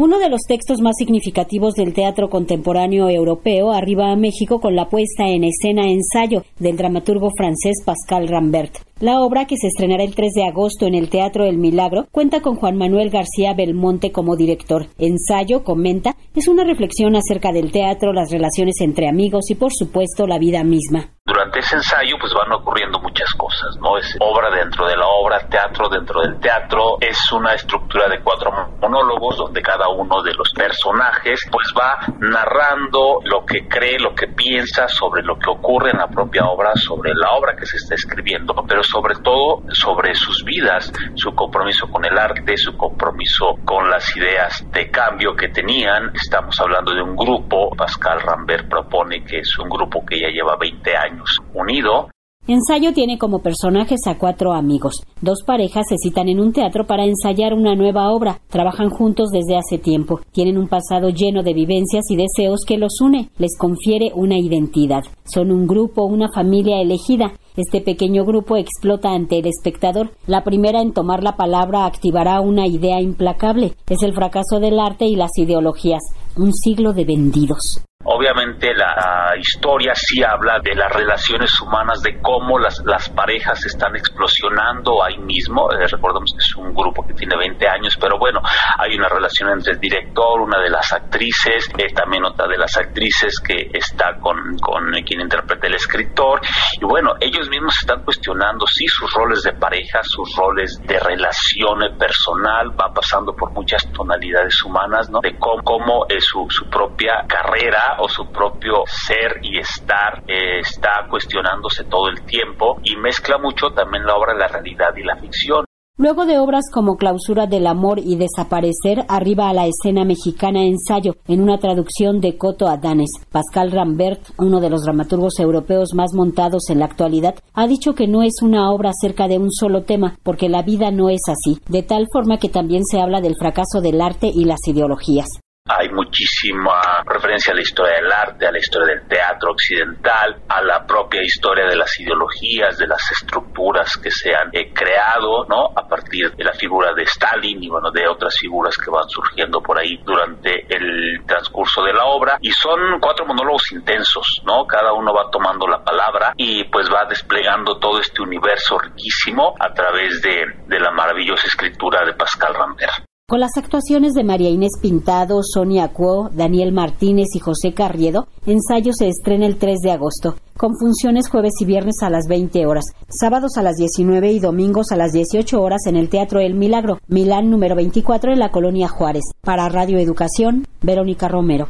Uno de los textos más significativos del teatro contemporáneo europeo arriba a México con la puesta en escena ensayo del dramaturgo francés Pascal Rambert. La obra, que se estrenará el 3 de agosto en el Teatro El Milagro, cuenta con Juan Manuel García Belmonte como director. Ensayo, comenta, es una reflexión acerca del teatro, las relaciones entre amigos y, por supuesto, la vida misma durante ese ensayo pues van ocurriendo muchas cosas, ¿no? Es obra dentro de la obra, teatro dentro del teatro, es una estructura de cuatro monólogos donde cada uno de los personajes pues va narrando lo que cree, lo que piensa sobre lo que ocurre en la propia obra, sobre la obra que se está escribiendo, pero sobre todo sobre sus vidas, su compromiso con el arte, su compromiso con las ideas de cambio que tenían. Estamos hablando de un grupo, Pascal Rambert propone que es un grupo que ya lleva 20 años unido. Ensayo tiene como personajes a cuatro amigos. Dos parejas se citan en un teatro para ensayar una nueva obra. Trabajan juntos desde hace tiempo. Tienen un pasado lleno de vivencias y deseos que los une. Les confiere una identidad. Son un grupo, una familia elegida. Este pequeño grupo explota ante el espectador. La primera en tomar la palabra activará una idea implacable. Es el fracaso del arte y las ideologías. Un siglo de vendidos. Obviamente la historia sí habla de las relaciones humanas, de cómo las, las parejas están explosionando ahí mismo. Eh, recordemos que es un grupo que tiene 20 años, pero bueno, hay una relación entre el director, una de las actrices, eh, también otra de las actrices que está con, quien interpreta el escritor. Y bueno, ellos mismos están cuestionando, sí, sus roles de pareja, sus roles de relación personal, va pasando por muchas tonalidades humanas, ¿no? De cómo, cómo es su, su propia carrera o su propio ser y estar eh, está cuestionándose todo el tiempo y mezcla mucho también la obra la realidad y la ficción. Luego de obras como Clausura del Amor y Desaparecer, arriba a la escena mexicana Ensayo, en una traducción de Coto Adanes. Pascal Rambert, uno de los dramaturgos europeos más montados en la actualidad, ha dicho que no es una obra acerca de un solo tema, porque la vida no es así, de tal forma que también se habla del fracaso del arte y las ideologías. Hay muchísima referencia a la historia del arte, a la historia del teatro occidental, a la propia historia de las ideologías, de las estructuras que se han eh, creado, ¿no? A partir de la figura de Stalin y bueno, de otras figuras que van surgiendo por ahí durante el transcurso de la obra. Y son cuatro monólogos intensos, ¿no? Cada uno va tomando la palabra y pues va desplegando todo este universo riquísimo a través de, de la maravillosa escritura de Pascal Rambert. Con las actuaciones de María Inés Pintado, Sonia Cuo, Daniel Martínez y José Carriedo, ensayo se estrena el 3 de agosto, con funciones jueves y viernes a las 20 horas, sábados a las 19 y domingos a las 18 horas en el Teatro El Milagro, Milán número 24 en la Colonia Juárez. Para Radio Educación, Verónica Romero.